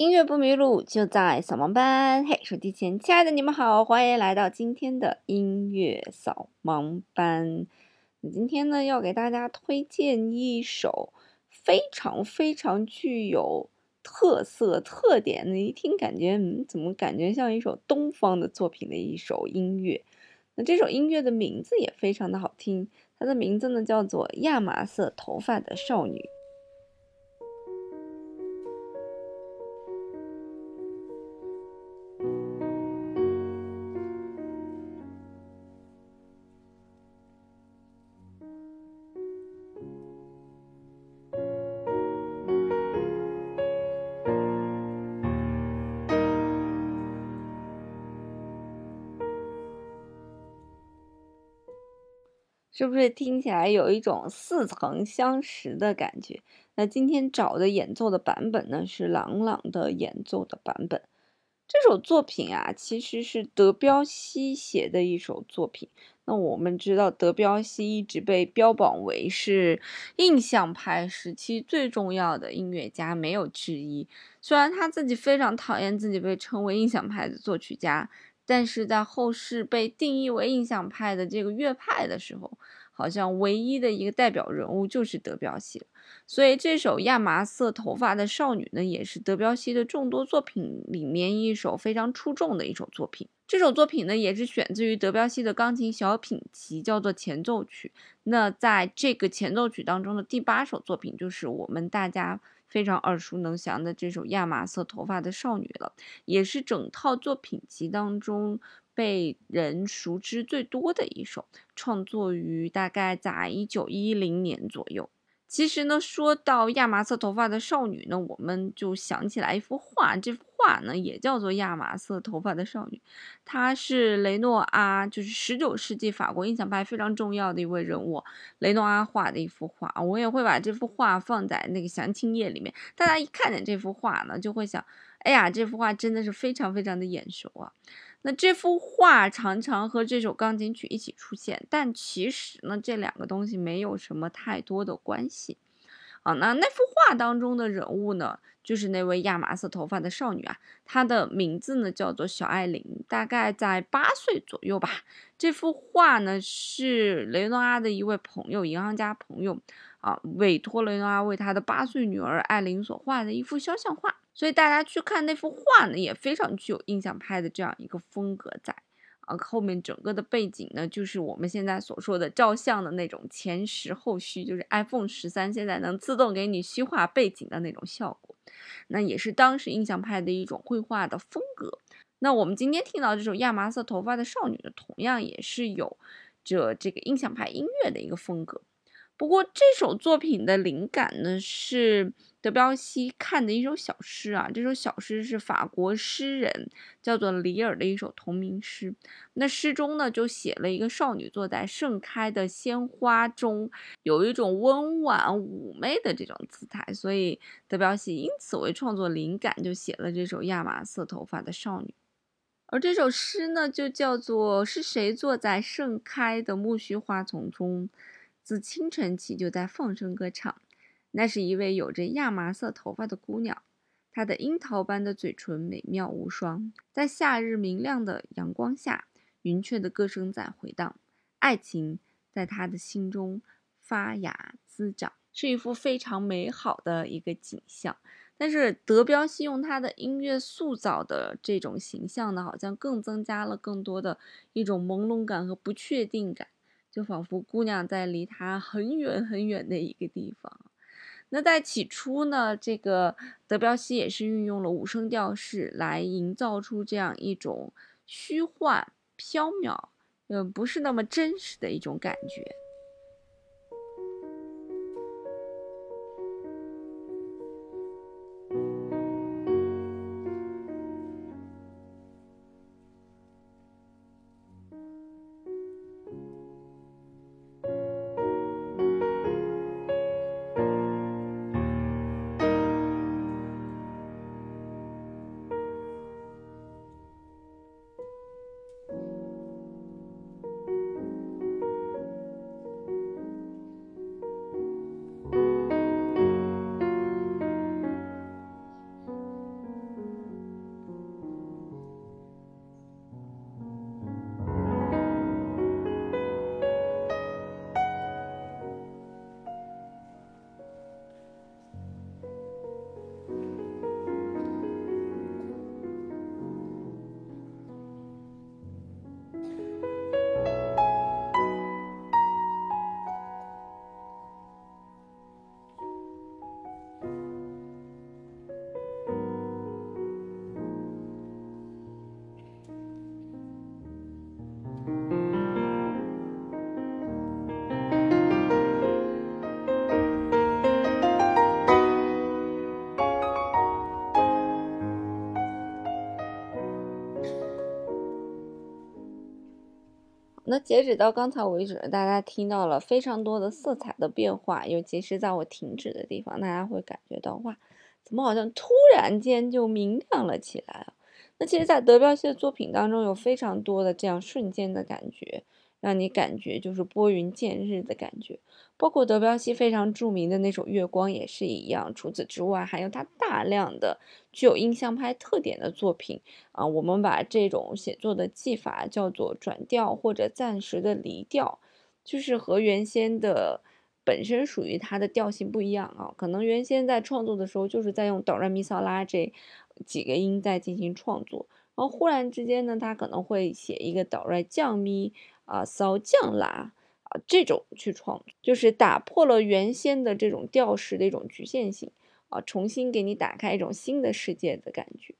音乐不迷路，就在扫盲班。嘿，手机前亲爱的你们好，欢迎来到今天的音乐扫盲班。今天呢，要给大家推荐一首非常非常具有特色特点的，一听感觉，嗯，怎么感觉像一首东方的作品的一首音乐？那这首音乐的名字也非常的好听，它的名字呢叫做《亚麻色头发的少女》。是不是听起来有一种似曾相识的感觉？那今天找的演奏的版本呢，是郎朗的演奏的版本。这首作品啊，其实是德彪西写的一首作品。那我们知道，德彪西一直被标榜为是印象派时期最重要的音乐家，没有之一。虽然他自己非常讨厌自己被称为印象派的作曲家。但是在后世被定义为印象派的这个乐派的时候，好像唯一的一个代表人物就是德彪西了。所以这首亚麻色头发的少女呢，也是德彪西的众多作品里面一首非常出众的一首作品。这首作品呢，也是选自于德彪西的钢琴小品集，叫做前奏曲。那在这个前奏曲当中的第八首作品，就是我们大家。非常耳熟能详的这首亚麻色头发的少女了，也是整套作品集当中被人熟知最多的一首，创作于大概在一九一零年左右。其实呢，说到亚麻色头发的少女呢，我们就想起来一幅画，这幅画呢也叫做亚麻色头发的少女，她是雷诺阿，就是十九世纪法国印象派非常重要的一位人物，雷诺阿画的一幅画，我也会把这幅画放在那个详情页里面，大家一看见这幅画呢，就会想，哎呀，这幅画真的是非常非常的眼熟啊。那这幅画常常和这首钢琴曲一起出现，但其实呢，这两个东西没有什么太多的关系。啊，那那幅画当中的人物呢，就是那位亚麻色头发的少女啊，她的名字呢叫做小艾琳，大概在八岁左右吧。这幅画呢是雷诺阿的一位朋友，银行家朋友啊，委托雷诺阿为他的八岁女儿艾琳所画的一幅肖像画。所以大家去看那幅画呢，也非常具有印象派的这样一个风格在。啊，后面整个的背景呢，就是我们现在所说的照相的那种前实后虚，就是 iPhone 十三现在能自动给你虚化背景的那种效果。那也是当时印象派的一种绘画的风格。那我们今天听到这首亚麻色头发的少女呢，同样也是有着这个印象派音乐的一个风格。不过这首作品的灵感呢是。德彪西看的一首小诗啊，这首小诗是法国诗人叫做里尔的一首同名诗。那诗中呢，就写了一个少女坐在盛开的鲜花中，有一种温婉妩媚的这种姿态，所以德彪西因此为创作灵感，就写了这首亚麻色头发的少女。而这首诗呢，就叫做是谁坐在盛开的苜蓿花丛中，自清晨起就在放声歌唱。那是一位有着亚麻色头发的姑娘，她的樱桃般的嘴唇美妙无双，在夏日明亮的阳光下，云雀的歌声在回荡，爱情在她的心中发芽滋长，是一幅非常美好的一个景象。但是德彪西用他的音乐塑造的这种形象呢，好像更增加了更多的一种朦胧感和不确定感，就仿佛姑娘在离他很远很远的一个地方。那在起初呢，这个德彪西也是运用了五声调式来营造出这样一种虚幻、缥缈，嗯，不是那么真实的一种感觉。那截止到刚才为止，大家听到了非常多的色彩的变化，尤其是在我停止的地方，大家会感觉到哇，怎么好像突然间就明亮了起来啊？那其实，在德彪西的作品当中，有非常多的这样瞬间的感觉。让你感觉就是拨云见日的感觉，包括德彪西非常著名的那首《月光》也是一样。除此之外，还有他大量的具有印象派特点的作品啊。我们把这种写作的技法叫做转调或者暂时的离调，就是和原先的本身属于它的调性不一样啊。可能原先在创作的时候就是在用哆来咪嗦拉这几个音在进行创作，然后忽然之间呢，他可能会写一个哆来降咪。啊，骚降啦啊，这种去创作，就是打破了原先的这种调式的一种局限性啊，重新给你打开一种新的世界的感觉。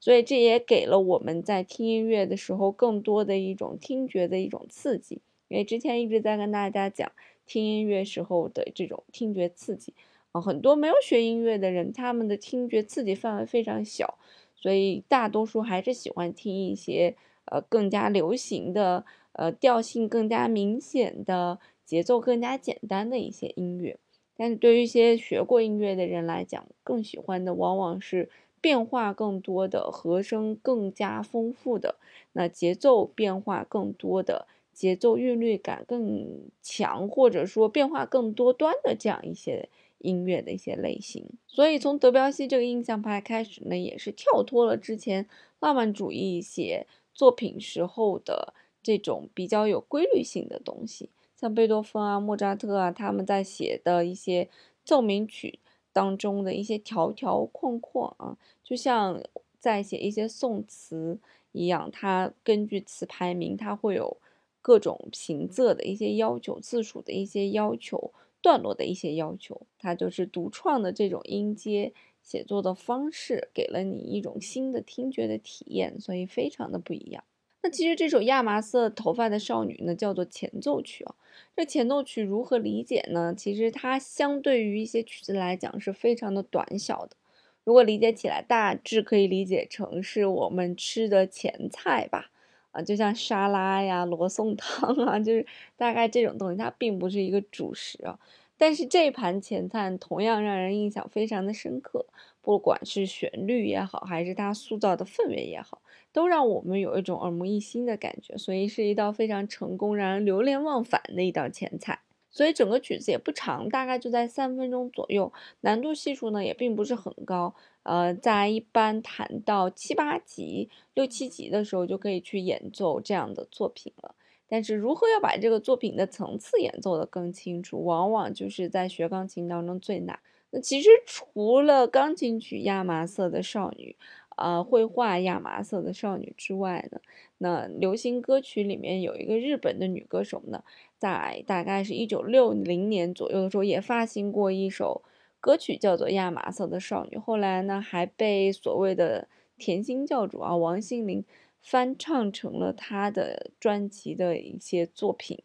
所以这也给了我们在听音乐的时候更多的一种听觉的一种刺激。因为之前一直在跟大家讲听音乐时候的这种听觉刺激啊，很多没有学音乐的人，他们的听觉刺激范围非常小，所以大多数还是喜欢听一些呃更加流行的。呃，调性更加明显的，节奏更加简单的一些音乐，但是对于一些学过音乐的人来讲，更喜欢的往往是变化更多的、和声更加丰富的、那节奏变化更多的、节奏韵律感更强，或者说变化更多端的这样一些音乐的一些类型。所以从德彪西这个印象派开始呢，也是跳脱了之前浪漫主义写作品时候的。这种比较有规律性的东西，像贝多芬啊、莫扎特啊，他们在写的一些奏鸣曲当中的一些条条框框啊，就像在写一些宋词一样，它根据词牌名，它会有各种平仄的一些要求、字数的一些要求、段落的一些要求，它就是独创的这种音阶写作的方式，给了你一种新的听觉的体验，所以非常的不一样。那其实这首亚麻色头发的少女呢，叫做前奏曲啊。这前奏曲如何理解呢？其实它相对于一些曲子来讲是非常的短小的。如果理解起来，大致可以理解成是我们吃的前菜吧。啊，就像沙拉呀、罗宋汤啊，就是大概这种东西，它并不是一个主食啊。但是这盘前菜同样让人印象非常的深刻，不管是旋律也好，还是它塑造的氛围也好。都让我们有一种耳目一新的感觉，所以是一道非常成功、让人流连忘返的一道前菜。所以整个曲子也不长，大概就在三分钟左右，难度系数呢也并不是很高。呃，在一般弹到七八级、六七级的时候，就可以去演奏这样的作品了。但是如何要把这个作品的层次演奏得更清楚，往往就是在学钢琴当中最难。那其实除了钢琴曲《亚麻色的少女》。呃，绘画亚麻色的少女之外呢，那流行歌曲里面有一个日本的女歌手呢，在大概是一九六零年左右的时候也发行过一首歌曲，叫做《亚麻色的少女》。后来呢，还被所谓的甜心教主啊王心凌翻唱成了他的专辑的一些作品，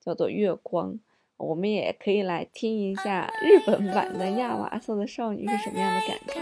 叫做《月光》。我们也可以来听一下日本版的《亚麻色的少女》是什么样的感觉。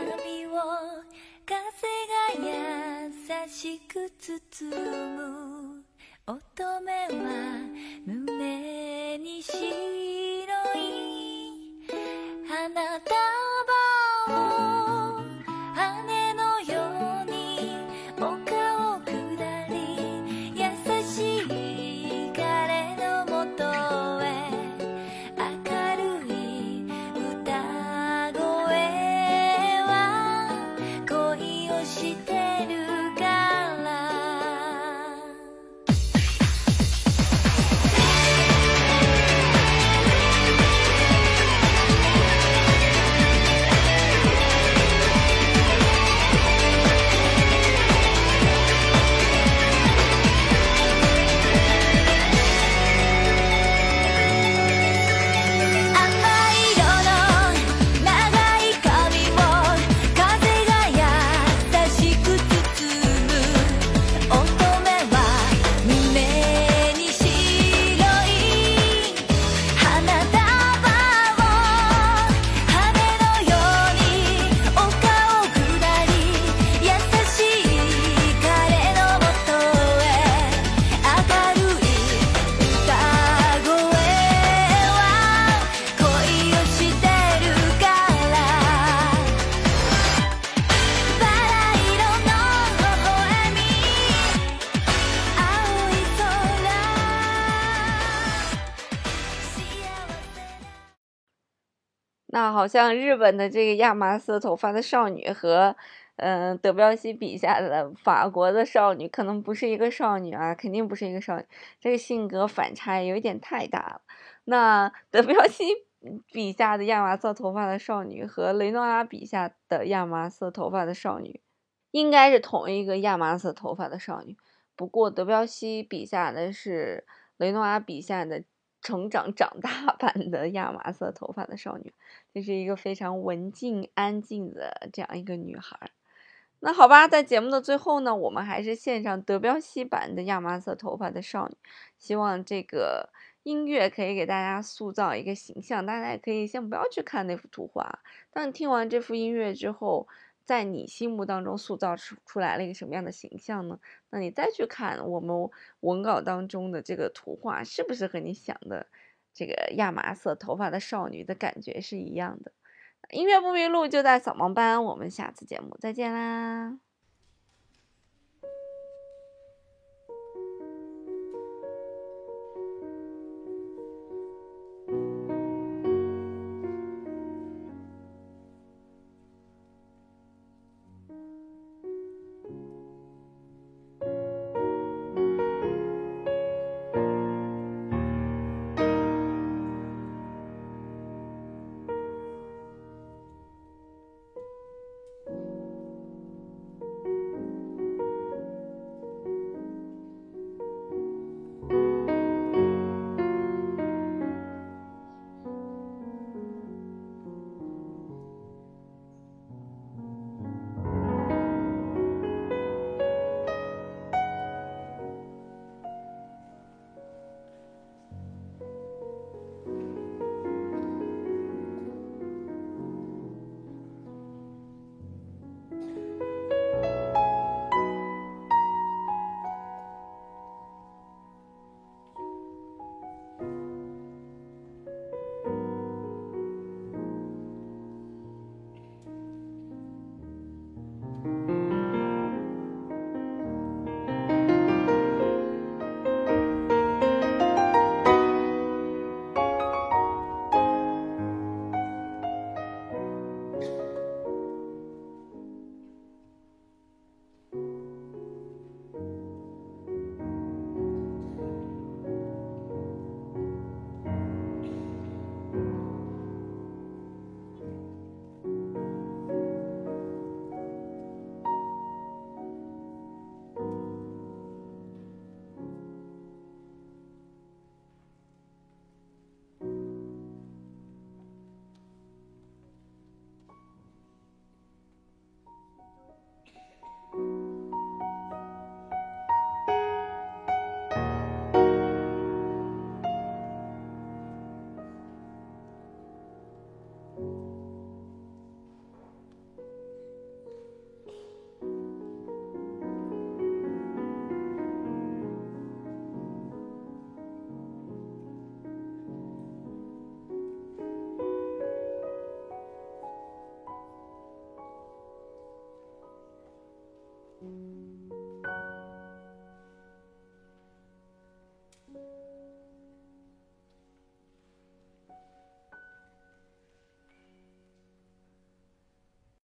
好像日本的这个亚麻色头发的少女和，嗯，德彪西笔下的法国的少女可能不是一个少女啊，肯定不是一个少女，这个性格反差有一点太大了。那德彪西笔下的亚麻色头发的少女和雷诺阿笔下的亚麻色头发的少女，应该是同一个亚麻色头发的少女，不过德彪西笔下的是雷诺阿笔下的。成长长大 版的亚麻色头发的少女，这是一个非常文静安静的这样一个女孩。那好吧，在节目的最后呢，我们还是献上德彪西版的亚麻色头发的少女。希望这个音乐可以给大家塑造一个形象。大家也可以先不要去看那幅图画，当你听完这幅音乐之后。在你心目当中塑造出出来了一个什么样的形象呢？那你再去看我们文稿当中的这个图画，是不是和你想的这个亚麻色头发的少女的感觉是一样的？音乐不迷路就在扫盲班，我们下次节目再见啦